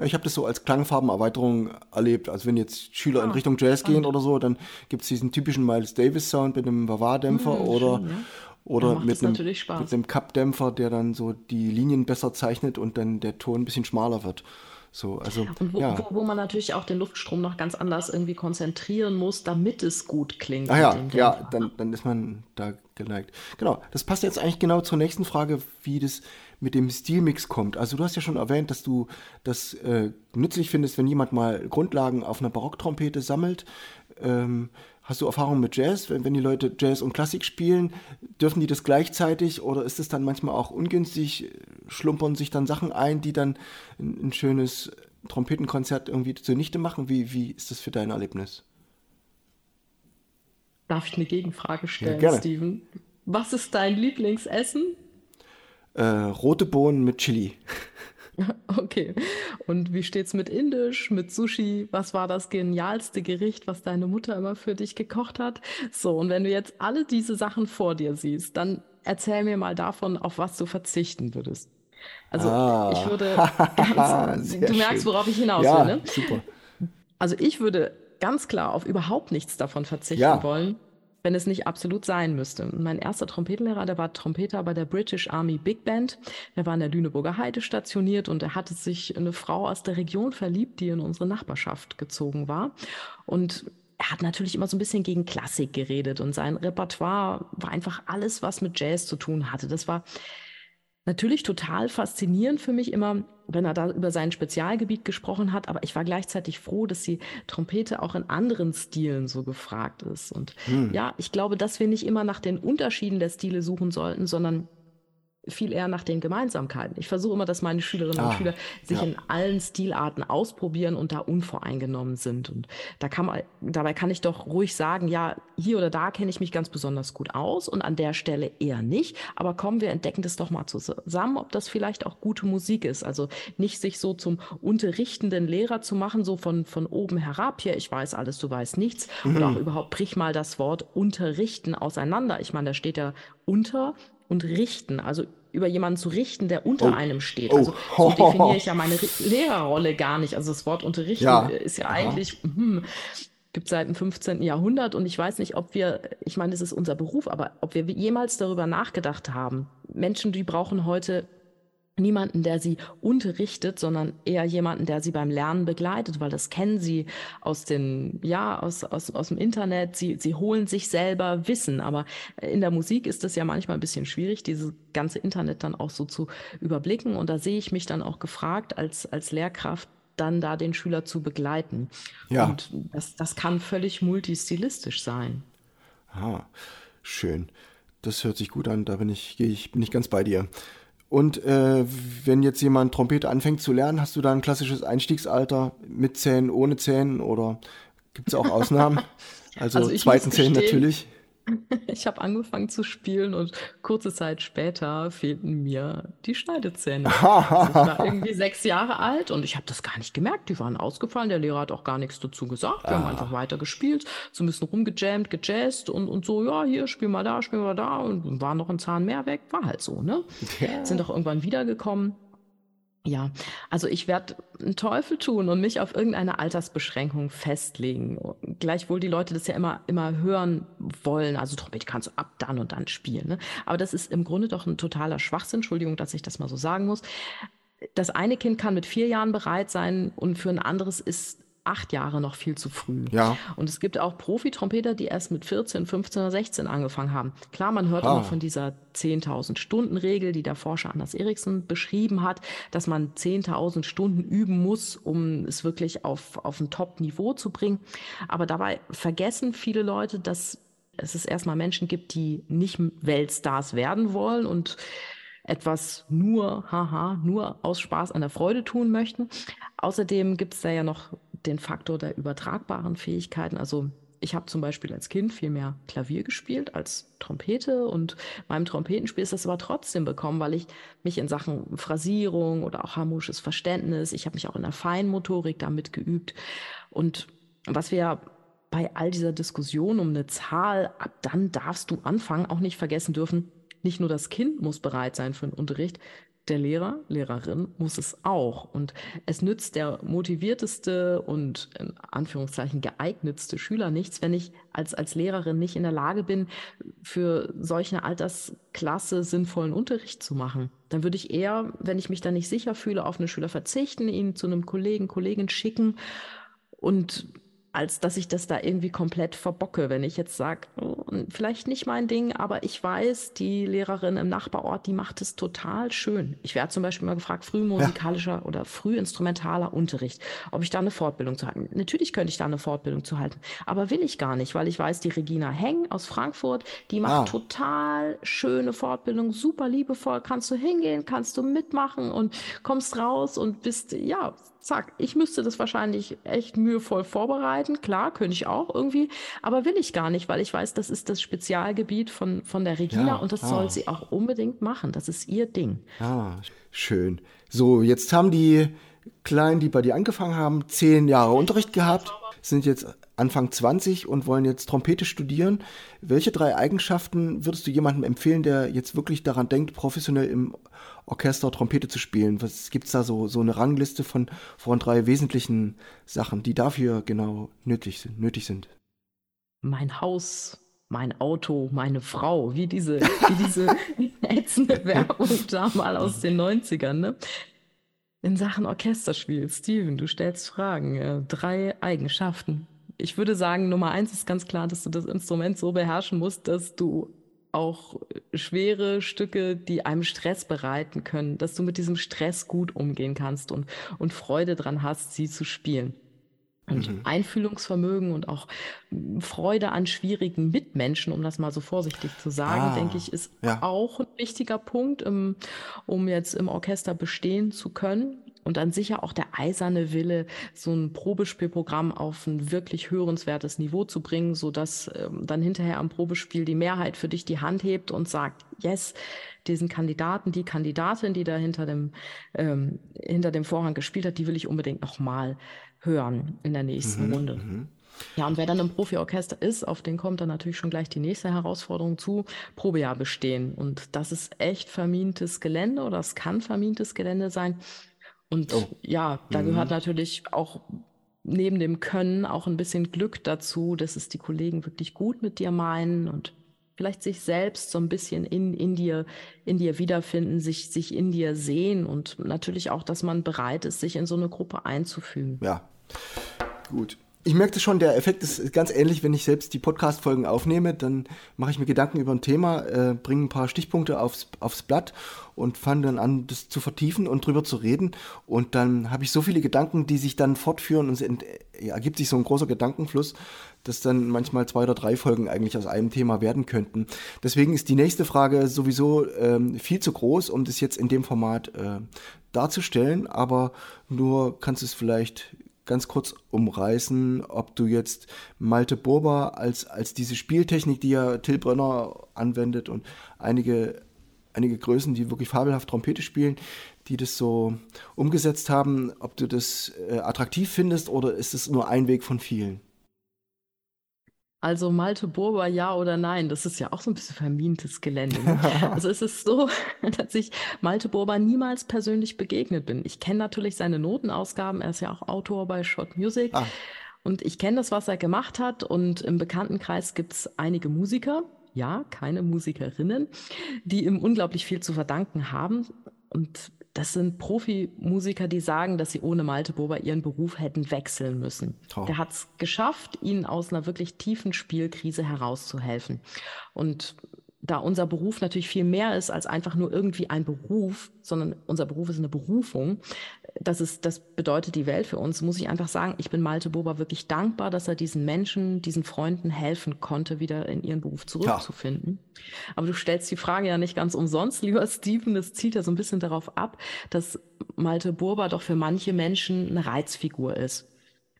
Ich habe das so als Klangfarbenerweiterung erlebt. Also wenn jetzt Schüler ah, in Richtung Jazz spannend. gehen oder so, dann gibt es diesen typischen Miles Davis Sound mit einem Bavard-Dämpfer hm, oder schön, ja oder mit einem, mit einem Cup-Dämpfer, der dann so die Linien besser zeichnet und dann der Ton ein bisschen schmaler wird. So, also, und wo, ja. wo, wo, man natürlich auch den Luftstrom noch ganz anders irgendwie konzentrieren muss, damit es gut klingt. Ah ja, ja, dann, dann ist man da geneigt. Genau, das passt jetzt eigentlich genau zur nächsten Frage, wie das mit dem Stilmix kommt. Also du hast ja schon erwähnt, dass du das äh, nützlich findest, wenn jemand mal Grundlagen auf einer Barocktrompete sammelt. Ähm, Hast du Erfahrung mit Jazz? Wenn, wenn die Leute Jazz und Klassik spielen, dürfen die das gleichzeitig oder ist es dann manchmal auch ungünstig? Schlumpern sich dann Sachen ein, die dann ein, ein schönes Trompetenkonzert irgendwie zunichte machen? Wie, wie ist das für dein Erlebnis? Darf ich eine Gegenfrage stellen, ja, Steven? Was ist dein Lieblingsessen? Äh, rote Bohnen mit Chili. *laughs* *laughs* Okay. Und wie steht's mit Indisch, mit Sushi? Was war das genialste Gericht, was deine Mutter immer für dich gekocht hat? So, und wenn du jetzt alle diese Sachen vor dir siehst, dann erzähl mir mal davon, auf was du verzichten würdest. Also, ah. ich würde *laughs* ganz, du merkst, worauf ich hinaus ja, will, ne? Super. Also, ich würde ganz klar auf überhaupt nichts davon verzichten ja. wollen wenn es nicht absolut sein müsste. Mein erster Trompetenlehrer, der war Trompeter bei der British Army Big Band. Der war in der Lüneburger Heide stationiert und er hatte sich eine Frau aus der Region verliebt, die in unsere Nachbarschaft gezogen war. Und er hat natürlich immer so ein bisschen gegen Klassik geredet und sein Repertoire war einfach alles, was mit Jazz zu tun hatte. Das war Natürlich total faszinierend für mich immer, wenn er da über sein Spezialgebiet gesprochen hat, aber ich war gleichzeitig froh, dass die Trompete auch in anderen Stilen so gefragt ist. Und hm. ja, ich glaube, dass wir nicht immer nach den Unterschieden der Stile suchen sollten, sondern viel eher nach den Gemeinsamkeiten. Ich versuche immer, dass meine Schülerinnen ah, und Schüler sich ja. in allen Stilarten ausprobieren und da unvoreingenommen sind. Und da kann man, dabei kann ich doch ruhig sagen, ja, hier oder da kenne ich mich ganz besonders gut aus und an der Stelle eher nicht. Aber kommen wir entdecken das doch mal zusammen, ob das vielleicht auch gute Musik ist. Also nicht sich so zum unterrichtenden Lehrer zu machen, so von, von oben herab, hier, ich weiß alles, du weißt nichts. Mhm. Oder auch überhaupt brich mal das Wort unterrichten auseinander. Ich meine, da steht ja unter und richten, also über jemanden zu richten, der unter oh. einem steht. Also so *laughs* definiere ich ja meine Lehrerrolle gar nicht. Also das Wort unterrichten ja. ist ja eigentlich, hm, gibt seit dem 15. Jahrhundert und ich weiß nicht, ob wir, ich meine, es ist unser Beruf, aber ob wir jemals darüber nachgedacht haben. Menschen, die brauchen heute niemanden, der sie unterrichtet, sondern eher jemanden, der sie beim Lernen begleitet, weil das kennen sie aus den, ja, aus, aus, aus dem Internet. Sie, sie holen sich selber Wissen. Aber in der Musik ist es ja manchmal ein bisschen schwierig, dieses ganze Internet dann auch so zu überblicken. Und da sehe ich mich dann auch gefragt, als, als Lehrkraft dann da den Schüler zu begleiten. Ja. Und das, das kann völlig multistilistisch sein. Ah, schön. Das hört sich gut an. Da bin ich, gehe ich, bin ich ganz bei dir. Und äh, wenn jetzt jemand Trompete anfängt zu lernen, hast du da ein klassisches Einstiegsalter mit Zähnen, ohne Zähnen oder gibt es auch Ausnahmen? *laughs* Also, also zweiten Zähnen natürlich. *laughs* Ich habe angefangen zu spielen und kurze Zeit später fehlten mir die Schneidezähne. also ich war irgendwie *laughs* sechs Jahre alt und ich habe das gar nicht gemerkt. Die waren ausgefallen. Der Lehrer hat auch gar nichts dazu gesagt. Wir ah. haben einfach weiter gespielt, so ein bisschen rumgejammt, gejazzt und, und so, ja, hier, spiel mal da, spiel mal da und war noch ein Zahn mehr weg. War halt so, ne? *laughs* Ja. Sind auch irgendwann wiedergekommen. Ja, also ich werde einen Teufel tun und mich auf irgendeine Altersbeschränkung festlegen. Gleichwohl die Leute das ja immer, immer hören wollen. Also Trompete kannst du ab dann und dann spielen. Ne? Aber das ist im Grunde doch ein totaler Schwachsinn. Entschuldigung, dass ich das mal so sagen muss. Das eine Kind kann mit vier Jahren bereit sein und für ein anderes ist acht Jahre noch viel zu früh. Ja. Und es gibt auch Profi-Trompeter, die erst mit 14, 15 oder 16 angefangen haben. Klar, man hört ah. immer von dieser 10.000 Stunden Regel, die der Forscher Anders Eriksen beschrieben hat, dass man 10.000 Stunden üben muss, um es wirklich auf, auf ein Top-Niveau zu bringen. Aber dabei vergessen viele Leute, dass es erstmal Menschen gibt, die nicht Weltstars werden wollen und etwas nur, haha, nur aus Spaß an der Freude tun möchten. Außerdem gibt es da ja noch den Faktor der übertragbaren Fähigkeiten. Also ich habe zum Beispiel als Kind viel mehr Klavier gespielt als Trompete und beim Trompetenspiel ist das aber trotzdem bekommen, weil ich mich in Sachen Phrasierung oder auch harmonisches Verständnis, ich habe mich auch in der Feinmotorik damit geübt. Und was wir bei all dieser Diskussion um eine Zahl, ab dann darfst du anfangen, auch nicht vergessen dürfen, nicht nur das Kind muss bereit sein für den Unterricht, der Lehrer, Lehrerin muss es auch. Und es nützt der motivierteste und in Anführungszeichen geeignetste Schüler nichts, wenn ich als, als Lehrerin nicht in der Lage bin, für solche eine Altersklasse sinnvollen Unterricht zu machen. Dann würde ich eher, wenn ich mich da nicht sicher fühle, auf eine Schüler verzichten, ihn zu einem Kollegen, Kollegin schicken und als dass ich das da irgendwie komplett verbocke. Wenn ich jetzt sage, oh, vielleicht nicht mein Ding, aber ich weiß, die Lehrerin im Nachbarort, die macht es total schön. Ich werde zum Beispiel mal gefragt, frühmusikalischer ja. oder frühinstrumentaler Unterricht, ob ich da eine Fortbildung zu halten. Natürlich könnte ich da eine Fortbildung zu halten, aber will ich gar nicht, weil ich weiß, die Regina Heng aus Frankfurt, die macht ah. total schöne Fortbildung, super liebevoll, kannst du hingehen, kannst du mitmachen und kommst raus und bist, ja, zack, ich müsste das wahrscheinlich echt mühevoll vorbereiten. Klar, könnte ich auch irgendwie, aber will ich gar nicht, weil ich weiß, das ist das Spezialgebiet von, von der Regina ja, und das ah. soll sie auch unbedingt machen. Das ist ihr Ding. Ah, schön. So, jetzt haben die Kleinen, die bei dir angefangen haben, zehn Jahre Unterricht gehabt, sind jetzt Anfang 20 und wollen jetzt Trompete studieren. Welche drei Eigenschaften würdest du jemandem empfehlen, der jetzt wirklich daran denkt, professionell im Orchester Trompete zu spielen? Was gibt es da so, so eine Rangliste von, von drei wesentlichen Sachen, die dafür genau nötig sind? Nötig sind? Mein Haus, mein Auto, meine Frau, wie diese, wie diese *laughs* ätzende Werbung da mal aus den 90ern, ne? In Sachen Orchesterspiel, Steven, du stellst Fragen. Äh, drei Eigenschaften. Ich würde sagen, Nummer eins ist ganz klar, dass du das Instrument so beherrschen musst, dass du auch schwere Stücke, die einem Stress bereiten können, dass du mit diesem Stress gut umgehen kannst und, und Freude dran hast, sie zu spielen. Und mhm. Einfühlungsvermögen und auch Freude an schwierigen Mitmenschen, um das mal so vorsichtig zu sagen, ah, denke ich, ist ja. auch ein wichtiger Punkt, um, um jetzt im Orchester bestehen zu können. Und dann sicher auch der eiserne Wille, so ein Probespielprogramm auf ein wirklich hörenswertes Niveau zu bringen, sodass ähm, dann hinterher am Probespiel die Mehrheit für dich die Hand hebt und sagt, yes, diesen Kandidaten, die Kandidatin, die da hinter dem, ähm, hinter dem Vorhang gespielt hat, die will ich unbedingt nochmal hören in der nächsten mhm, Runde. Mhm. Ja, und wer dann im Profiorchester ist, auf den kommt dann natürlich schon gleich die nächste Herausforderung zu, Probejahr bestehen. Und das ist echt vermintes Gelände oder es kann vermintes Gelände sein. Und oh. ja, da mhm. gehört natürlich auch neben dem Können auch ein bisschen Glück dazu, dass es die Kollegen wirklich gut mit dir meinen und vielleicht sich selbst so ein bisschen in, in dir, in dir wiederfinden, sich, sich in dir sehen und natürlich auch, dass man bereit ist, sich in so eine Gruppe einzufügen. Ja, gut. Ich merke das schon, der Effekt ist ganz ähnlich, wenn ich selbst die Podcast-Folgen aufnehme, dann mache ich mir Gedanken über ein Thema, äh, bringe ein paar Stichpunkte aufs, aufs Blatt und fange dann an, das zu vertiefen und drüber zu reden. Und dann habe ich so viele Gedanken, die sich dann fortführen und es ergibt sich so ein großer Gedankenfluss, dass dann manchmal zwei oder drei Folgen eigentlich aus einem Thema werden könnten. Deswegen ist die nächste Frage sowieso ähm, viel zu groß, um das jetzt in dem Format äh, darzustellen, aber nur kannst du es vielleicht ganz kurz umreißen, ob du jetzt Malte Burber als, als diese Spieltechnik, die ja Till Brenner anwendet und einige, einige Größen, die wirklich fabelhaft Trompete spielen, die das so umgesetzt haben, ob du das äh, attraktiv findest oder ist es nur ein Weg von vielen? Also Malte Burber, ja oder nein? Das ist ja auch so ein bisschen vermintes Gelände. Ne? *laughs* also es ist so, *laughs* dass ich Malte Burber niemals persönlich begegnet bin. Ich kenne natürlich seine Notenausgaben. Er ist ja auch Autor bei Shot Music. Ah. Und ich kenne das, was er gemacht hat. Und im Bekanntenkreis gibt es einige Musiker, ja, keine Musikerinnen, die ihm unglaublich viel zu verdanken haben. Und das sind Profimusiker, die sagen, dass sie ohne Malte Bober ihren Beruf hätten wechseln müssen. Oh. Der hat es geschafft, ihnen aus einer wirklich tiefen Spielkrise herauszuhelfen. Und da unser Beruf natürlich viel mehr ist als einfach nur irgendwie ein Beruf, sondern unser Beruf ist eine Berufung, das, ist, das bedeutet die Welt für uns, muss ich einfach sagen, ich bin Malte Bober wirklich dankbar, dass er diesen Menschen, diesen Freunden helfen konnte, wieder in ihren Beruf zurückzufinden. Ja. Aber du stellst die Frage ja nicht ganz umsonst, lieber Steven, das zielt ja so ein bisschen darauf ab, dass Malte Bober doch für manche Menschen eine Reizfigur ist.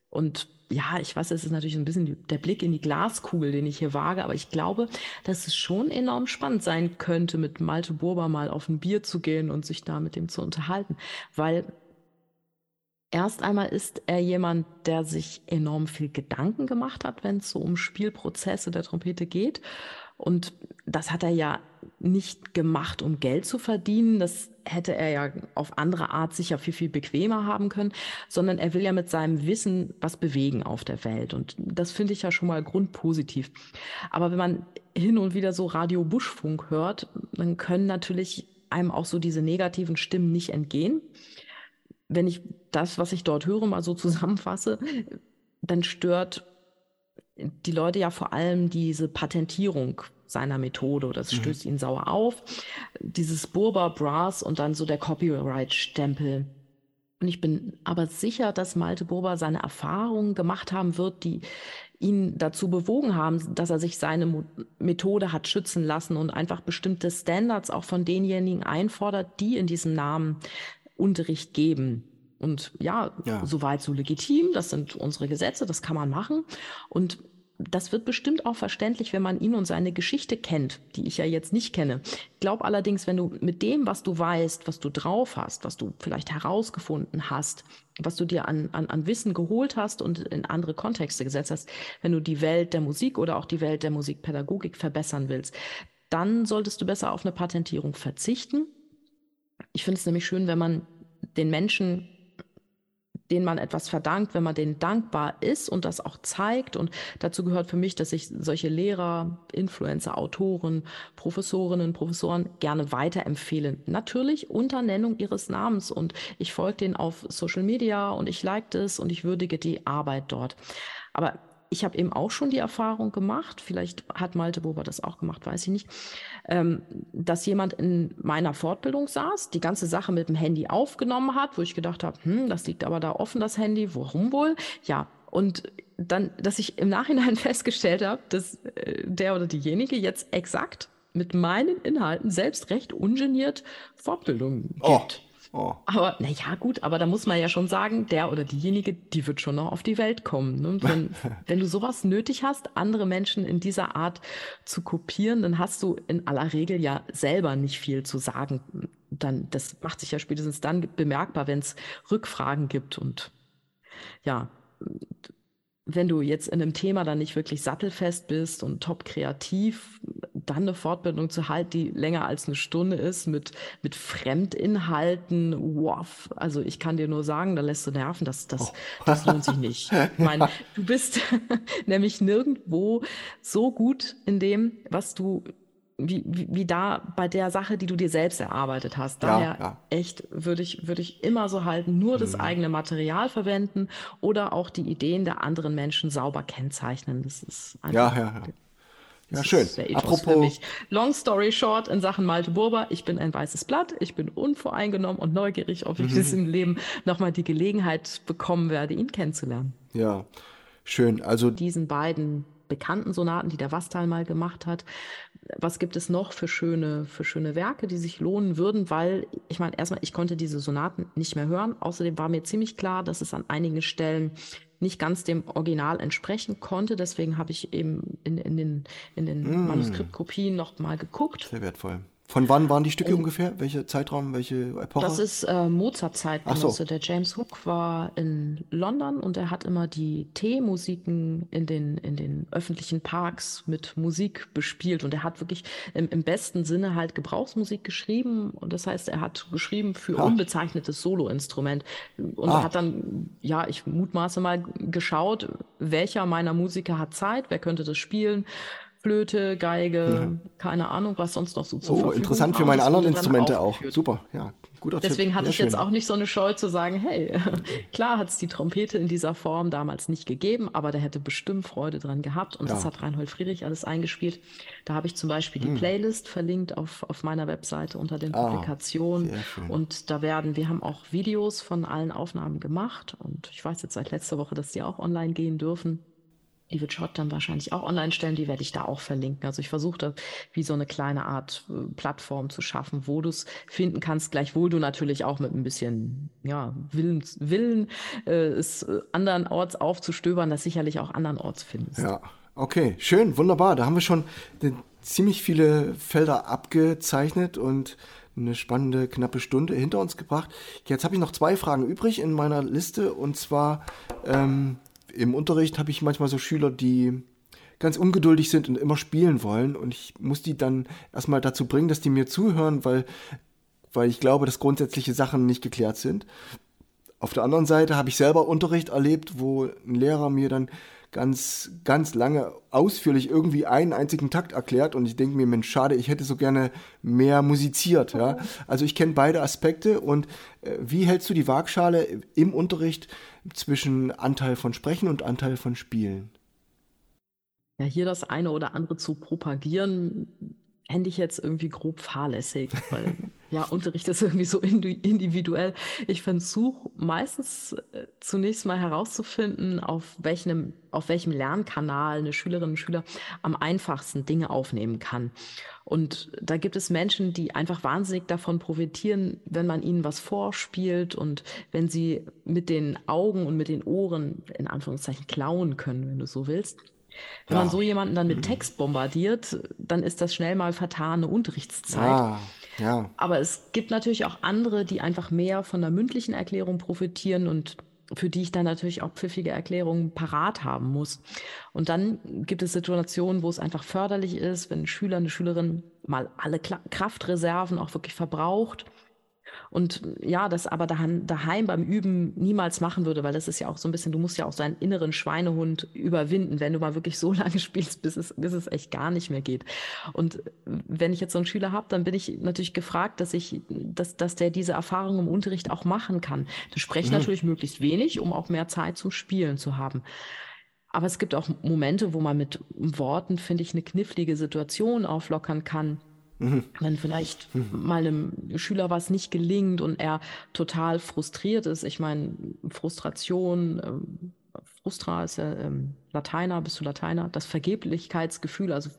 Und ja, ich weiß, es ist natürlich ein bisschen der Blick in die Glaskugel, den ich hier wage, aber ich glaube, dass es schon enorm spannend sein könnte, mit Malte Burber mal auf ein Bier zu gehen und sich da mit dem zu unterhalten, weil Erst einmal ist er jemand, der sich enorm viel Gedanken gemacht hat, wenn es so um Spielprozesse der Trompete geht. Und das hat er ja nicht gemacht, um Geld zu verdienen. Das hätte er ja auf andere Art sicher viel, viel bequemer haben können, sondern er will ja mit seinem Wissen was bewegen auf der Welt. Und das finde ich ja schon mal grundpositiv. Aber wenn man hin und wieder so Radio Buschfunk hört, dann können natürlich einem auch so diese negativen Stimmen nicht entgehen. Wenn ich das, was ich dort höre, mal so zusammenfasse, dann stört die Leute ja vor allem diese Patentierung seiner Methode oder es mhm. stößt mhm. ihn sauer auf. Dieses Burber Brass und dann so der Copyright-Stempel. Und ich bin aber sicher, dass Malte Burber seine Erfahrungen gemacht haben wird, die ihn dazu bewogen haben, dass er sich seine Methode hat schützen lassen und einfach bestimmte Standards auch von denjenigen einfordert, die in diesem Namen Unterricht geben. Und ja, ja, soweit so legitim, das sind unsere Gesetze, das kann man machen. Und das wird bestimmt auch verständlich, wenn man ihn und seine Geschichte kennt, die ich ja jetzt nicht kenne. Ich glaube allerdings, wenn du mit dem, was du weißt, was du drauf hast, was du vielleicht herausgefunden hast, was du dir an, an, an Wissen geholt hast und in andere Kontexte gesetzt hast, wenn du die Welt der Musik oder auch die Welt der Musikpädagogik verbessern willst, dann solltest du besser auf eine Patentierung verzichten. Ich finde es nämlich schön, wenn man den Menschen denen man etwas verdankt, wenn man denen dankbar ist und das auch zeigt. Und dazu gehört für mich, dass ich solche Lehrer, Influencer, Autoren, Professorinnen, Professoren gerne weiterempfehle. Natürlich unter Nennung ihres Namens. Und ich folge denen auf Social Media und ich like das und ich würdige die Arbeit dort. Aber ich habe eben auch schon die Erfahrung gemacht, vielleicht hat Malte Bober das auch gemacht, weiß ich nicht, ähm, dass jemand in meiner Fortbildung saß, die ganze Sache mit dem Handy aufgenommen hat, wo ich gedacht habe, hm, das liegt aber da offen, das Handy, warum wohl? Ja, und dann, dass ich im Nachhinein *laughs* festgestellt habe, dass äh, der oder diejenige jetzt exakt mit meinen Inhalten selbst recht ungeniert Fortbildungen oh. gibt. Oh. Oh. Aber naja, gut, aber da muss man ja schon sagen, der oder diejenige, die wird schon noch auf die Welt kommen. Ne? *laughs* Wenn, wenn du sowas nötig hast, andere Menschen in dieser Art zu kopieren, dann hast du in aller Regel ja selber nicht viel zu sagen. Dann, das macht sich ja spätestens dann bemerkbar, wenn es Rückfragen gibt und ja, wenn du jetzt in einem Thema dann nicht wirklich sattelfest bist und top kreativ, dann eine Fortbildung zu halten, die länger als eine Stunde ist, mit, mit Fremdinhalten, wow, also ich kann dir nur sagen, da lässt du nerven, das, das, oh. das lohnt sich *laughs* nicht. Ich meine, du bist *laughs* nämlich nirgendwo so gut in dem, was du wie, wie, wie da bei der Sache, die du dir selbst erarbeitet hast. Daher ja, ja. echt würde ich, würde ich immer so halten, nur das mhm. eigene Material verwenden oder auch die Ideen der anderen Menschen sauber kennzeichnen. Das ist einfach. Ja, ja, ja. Ja, schön. Apropos. Long story short in Sachen Malte Burber. Ich bin ein weißes Blatt. Ich bin unvoreingenommen und neugierig, ob ich mhm. im Leben nochmal die Gelegenheit bekommen werde, ihn kennenzulernen. Ja, schön. Also. Diesen beiden bekannten Sonaten, die der Wastal mal gemacht hat. Was gibt es noch für schöne, für schöne Werke, die sich lohnen würden? Weil, ich meine, erstmal, ich konnte diese Sonaten nicht mehr hören. Außerdem war mir ziemlich klar, dass es an einigen Stellen nicht ganz dem Original entsprechen konnte. Deswegen habe ich eben in, in den, in den mm. Manuskriptkopien noch mal geguckt. Sehr wertvoll. Von wann waren die Stücke um, ungefähr? Welche Zeitraum, welche Epoche? Das ist äh, Mozart-Zeitgenosse. So. Der James Hook war in London und er hat immer die Teemusiken in den, in den öffentlichen Parks mit Musik bespielt. Und er hat wirklich im, im besten Sinne halt Gebrauchsmusik geschrieben. Und das heißt, er hat geschrieben für ah. unbezeichnetes Soloinstrument. Und ah. er hat dann, ja, ich mutmaße mal geschaut, welcher meiner Musiker hat Zeit, wer könnte das spielen. Flöte, Geige, ja. keine Ahnung, was sonst noch so zu Oh, interessant für meine anderen Instrumente auch. Super, ja. Guter Deswegen Tipp. hatte ich jetzt auch nicht so eine Scheu zu sagen, hey, *laughs* klar hat es die Trompete in dieser Form damals nicht gegeben, aber der hätte bestimmt Freude dran gehabt und ja. das hat Reinhold Friedrich alles eingespielt. Da habe ich zum Beispiel die hm. Playlist verlinkt auf, auf meiner Webseite unter den ah, Publikationen und da werden, wir haben auch Videos von allen Aufnahmen gemacht und ich weiß jetzt seit letzter Woche, dass die auch online gehen dürfen. Die wird Schott dann wahrscheinlich auch online stellen, die werde ich da auch verlinken. Also ich versuche da wie so eine kleine Art äh, Plattform zu schaffen, wo du es finden kannst, gleichwohl du natürlich auch mit ein bisschen ja, Willens, Willen äh, es äh, andernorts aufzustöbern, das sicherlich auch andernorts findest. Ja, okay, schön, wunderbar. Da haben wir schon ziemlich viele Felder abgezeichnet und eine spannende knappe Stunde hinter uns gebracht. Jetzt habe ich noch zwei Fragen übrig in meiner Liste und zwar ähm, im Unterricht habe ich manchmal so Schüler, die ganz ungeduldig sind und immer spielen wollen. Und ich muss die dann erstmal dazu bringen, dass die mir zuhören, weil, weil ich glaube, dass grundsätzliche Sachen nicht geklärt sind. Auf der anderen Seite habe ich selber Unterricht erlebt, wo ein Lehrer mir dann ganz, ganz lange ausführlich irgendwie einen einzigen Takt erklärt und ich denke mir, Mensch, schade, ich hätte so gerne mehr musiziert. Ja? Also ich kenne beide Aspekte und äh, wie hältst du die Waagschale im Unterricht zwischen Anteil von Sprechen und Anteil von Spielen? Ja, hier das eine oder andere zu propagieren, fände ich jetzt irgendwie grob fahrlässig, weil ja, Unterricht ist *laughs* irgendwie so individuell. Ich versuche meistens äh, zunächst mal herauszufinden, auf welchem, auf welchem Lernkanal eine Schülerin und Schüler am einfachsten Dinge aufnehmen kann. Und da gibt es Menschen, die einfach wahnsinnig davon profitieren, wenn man ihnen was vorspielt und wenn sie mit den Augen und mit den Ohren in Anführungszeichen klauen können, wenn du so willst. Wenn ja. man so jemanden dann mit. *clears throat* Text bombardiert, dann ist das schnell mal vertane Unterrichtszeit. Ja. Ja. Aber es gibt natürlich auch andere, die einfach mehr von der mündlichen Erklärung profitieren und für die ich dann natürlich auch pfiffige Erklärungen parat haben muss. Und dann gibt es Situationen, wo es einfach förderlich ist, wenn ein Schüler, eine Schülerin mal alle Kraftreserven auch wirklich verbraucht und ja, das aber daheim, daheim beim Üben niemals machen würde, weil das ist ja auch so ein bisschen, du musst ja auch seinen inneren Schweinehund überwinden, wenn du mal wirklich so *laughs* lange spielst, bis es, bis es echt gar nicht mehr geht. Und wenn ich jetzt so einen Schüler habe, dann bin ich natürlich gefragt, dass ich, dass, dass der diese Erfahrung im Unterricht auch machen kann. Das spreche mhm. natürlich möglichst wenig, um auch mehr Zeit zum Spielen zu haben. Aber es gibt auch Momente, wo man mit Worten, finde ich, eine knifflige Situation auflockern kann. Mhm. Wenn vielleicht mhm. mal einem Schüler was nicht gelingt und er total frustriert ist. Ich meine, Frustration, ähm, Frustra ist ja ähm, Lateiner, bist du Lateiner? Das Vergeblichkeitsgefühl, also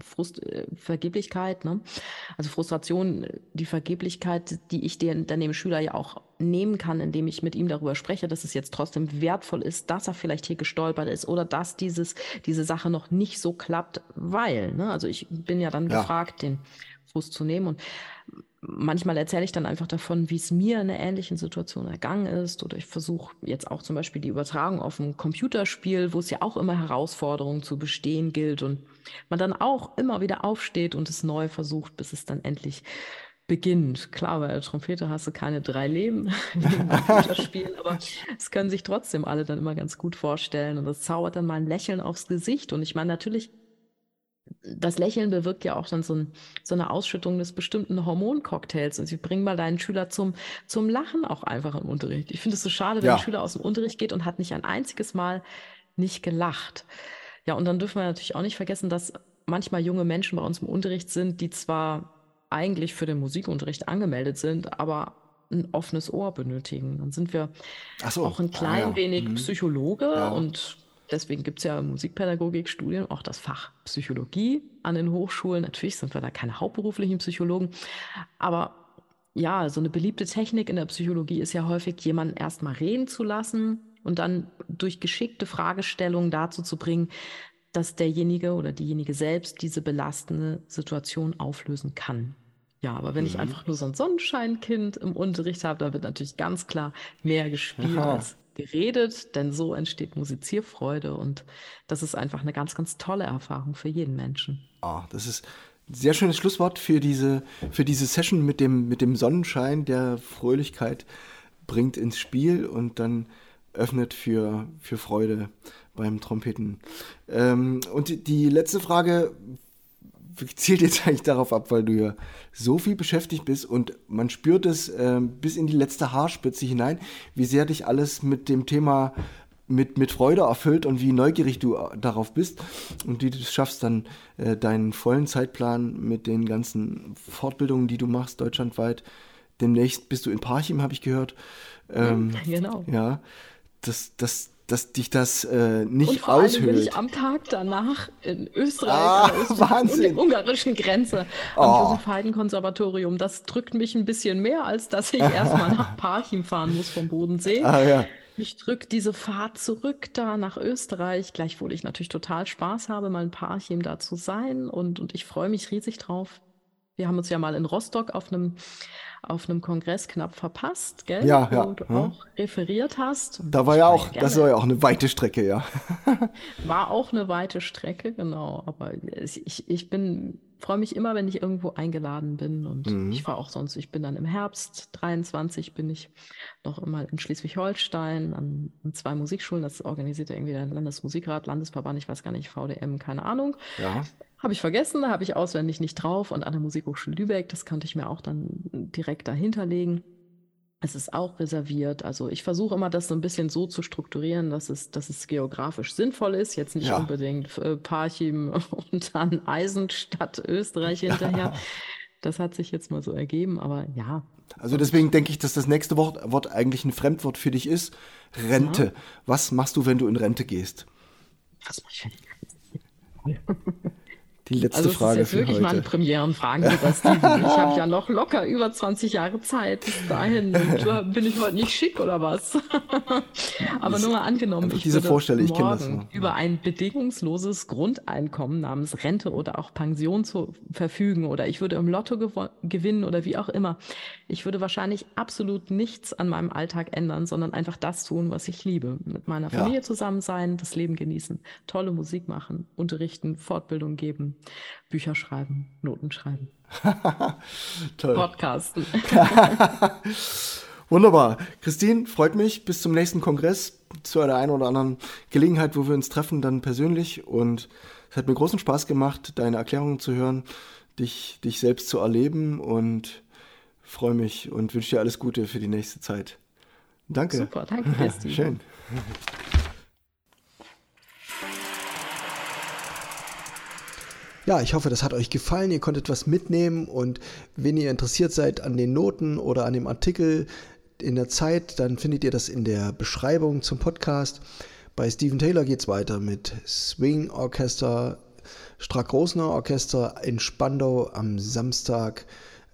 Frust, äh, Vergeblichkeit, ne? Also Frustration, die Vergeblichkeit, die ich den, dann dem Schüler ja auch nehmen kann, indem ich mit ihm darüber spreche, dass es jetzt trotzdem wertvoll ist, dass er vielleicht hier gestolpert ist oder dass dieses, diese Sache noch nicht so klappt, weil, ne? Also ich bin ja dann ja. gefragt, den Frust zu nehmen und manchmal erzähle ich dann einfach davon, wie es mir in einer ähnlichen Situation ergangen ist. Oder ich versuche jetzt auch zum Beispiel die Übertragung auf ein Computerspiel, wo es ja auch immer Herausforderungen zu bestehen gilt und man dann auch immer wieder aufsteht und es neu versucht, bis es dann endlich beginnt. Klar, bei der Trompete hast du keine drei Leben *laughs* wie Computerspiel, *laughs* aber es können sich trotzdem alle dann immer ganz gut vorstellen und das zaubert dann mal ein Lächeln aufs Gesicht. Und ich meine, natürlich das Lächeln bewirkt ja auch dann so, ein, so eine Ausschüttung des bestimmten Hormoncocktails. Und sie bringen mal deinen Schüler zum, zum Lachen auch einfach im Unterricht. Ich finde es so schade, wenn ja. ein Schüler aus dem Unterricht geht und hat nicht ein einziges Mal nicht gelacht. Ja, und dann dürfen wir natürlich auch nicht vergessen, dass manchmal junge Menschen bei uns im Unterricht sind, die zwar eigentlich für den Musikunterricht angemeldet sind, aber ein offenes Ohr benötigen. Dann sind wir so. auch ein klein ah, ja. wenig mhm. Psychologe ja. und Deswegen gibt es ja Musikpädagogikstudien, auch das Fach Psychologie an den Hochschulen. Natürlich sind wir da keine hauptberuflichen Psychologen, aber ja, so eine beliebte Technik in der Psychologie ist ja häufig, jemanden erstmal reden zu lassen und dann durch geschickte Fragestellungen dazu zu bringen, dass derjenige oder diejenige selbst diese belastende Situation auflösen kann. Ja, aber wenn mhm. ich einfach nur so ein Sonnenscheinkind im Unterricht habe, dann wird natürlich ganz klar mehr gespielt Aha. als geredet, denn so entsteht Musizierfreude und das ist einfach eine ganz, ganz tolle Erfahrung für jeden Menschen. Ah, das ist ein sehr schönes Schlusswort für diese, für diese Session mit dem, mit dem Sonnenschein, der Fröhlichkeit bringt ins Spiel und dann öffnet für, für Freude beim Trompeten. Ähm, und die, die letzte Frage zielt jetzt eigentlich darauf ab, weil du ja so viel beschäftigt bist und man spürt es äh, bis in die letzte Haarspitze hinein, wie sehr dich alles mit dem Thema mit, mit Freude erfüllt und wie neugierig du äh, darauf bist und wie du es schaffst, dann äh, deinen vollen Zeitplan mit den ganzen Fortbildungen, die du machst, deutschlandweit. Demnächst bist du in Parchim, habe ich gehört. Ähm, genau. Ja, das, das, dass dich das äh, nicht und vor aushöhlt. Allem bin ich am Tag danach in Österreich ah, an der ungarischen Grenze oh. am Josef Haydn Konservatorium. Das drückt mich ein bisschen mehr, als dass ich erstmal nach *laughs* Parchim fahren muss vom Bodensee. Ah, ja. Mich drückt diese Fahrt zurück da nach Österreich, gleichwohl ich natürlich total Spaß habe, mal ein Parchim da zu sein und, und ich freue mich riesig drauf. Wir haben uns ja mal in Rostock auf einem auf einem Kongress knapp verpasst, gell? Ja, ja. Wo du ja. auch referiert hast. Da war ja auch, das war ja auch eine weite Strecke, ja. *laughs* war auch eine weite Strecke, genau. Aber ich, ich bin, freue mich immer, wenn ich irgendwo eingeladen bin und mhm. ich fahre auch sonst, ich bin dann im Herbst 23 bin ich noch immer in Schleswig-Holstein an, an, zwei Musikschulen, das organisiert ja irgendwie der Landesmusikrat, Landesverband, ich weiß gar nicht, VDM, keine Ahnung. Ja. Habe ich vergessen, da habe ich auswendig nicht drauf. Und an der Musikhochschule Lübeck, das könnte ich mir auch dann direkt dahinter legen. Es ist auch reserviert. Also ich versuche immer, das so ein bisschen so zu strukturieren, dass es, dass es geografisch sinnvoll ist. Jetzt nicht ja. unbedingt äh, Parchim *laughs* und dann Eisenstadt Österreich hinterher. Das hat sich jetzt mal so ergeben, aber ja. Also deswegen denke ich, dass das nächste Wort, Wort eigentlich ein Fremdwort für dich ist. Rente. Ja. Was machst du, wenn du in Rente gehst? Was mache ich, wenn ich in Rente gehe? *laughs* Die letzte also Frage ist jetzt wirklich heute. mal ein Premierenfragen, lieber Steven. Ich habe ja noch locker über 20 Jahre Zeit. Bis dahin bin ich heute nicht schick oder was? *laughs* Aber nur mal angenommen, ich diese Vorstelle, ich morgen über ein bedingungsloses Grundeinkommen namens Rente oder auch Pension zu verfügen oder ich würde im Lotto gewinnen oder wie auch immer. Ich würde wahrscheinlich absolut nichts an meinem Alltag ändern, sondern einfach das tun, was ich liebe. Mit meiner Familie ja. zusammen sein, das Leben genießen, tolle Musik machen, unterrichten, Fortbildung geben Bücher schreiben, Noten schreiben. *laughs* Toll. Podcasten. *laughs* Wunderbar. Christine, freut mich. Bis zum nächsten Kongress, zu einer einen oder anderen Gelegenheit, wo wir uns treffen, dann persönlich. Und es hat mir großen Spaß gemacht, deine Erklärungen zu hören, dich, dich selbst zu erleben und freue mich und wünsche dir alles Gute für die nächste Zeit. Danke. Super, danke, Christine. Schön. *laughs* Ja, ich hoffe, das hat euch gefallen. Ihr konntet was mitnehmen und wenn ihr interessiert seid an den Noten oder an dem Artikel in der Zeit, dann findet ihr das in der Beschreibung zum Podcast. Bei Steven Taylor geht es weiter mit Swing Orchester, Strack-Rosner Orchester in Spandau am Samstag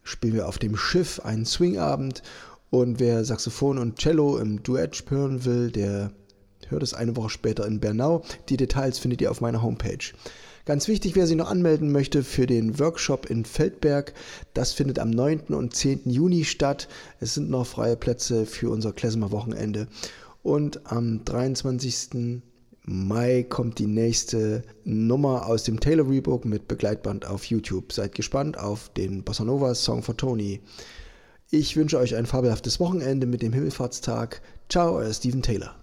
spielen wir auf dem Schiff einen Swingabend und wer Saxophon und Cello im Duett hören will, der hört es eine Woche später in Bernau. Die Details findet ihr auf meiner Homepage. Ganz wichtig, wer sich noch anmelden möchte für den Workshop in Feldberg, das findet am 9. und 10. Juni statt. Es sind noch freie Plätze für unser Klezmer Wochenende. Und am 23. Mai kommt die nächste Nummer aus dem Taylor Rebook mit Begleitband auf YouTube. Seid gespannt auf den Bossa Nova Song for Tony. Ich wünsche euch ein fabelhaftes Wochenende mit dem Himmelfahrtstag. Ciao, euer Steven Taylor.